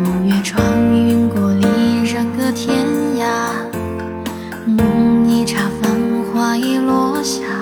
明月穿云过，离人隔天涯，梦一刹，繁华已落下。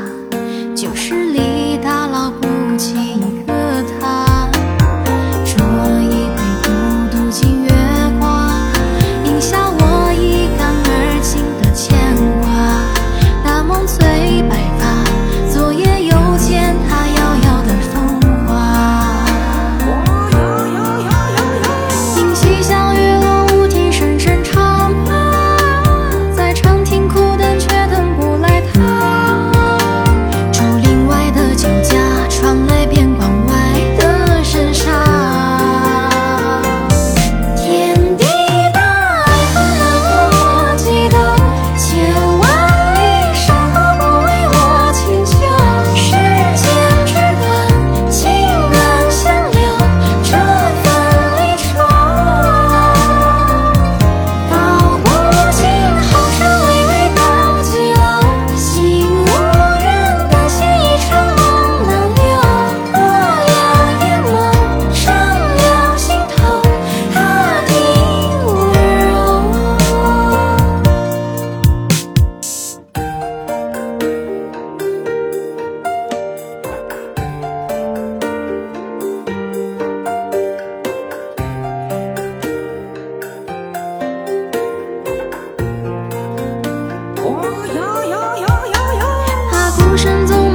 Chân.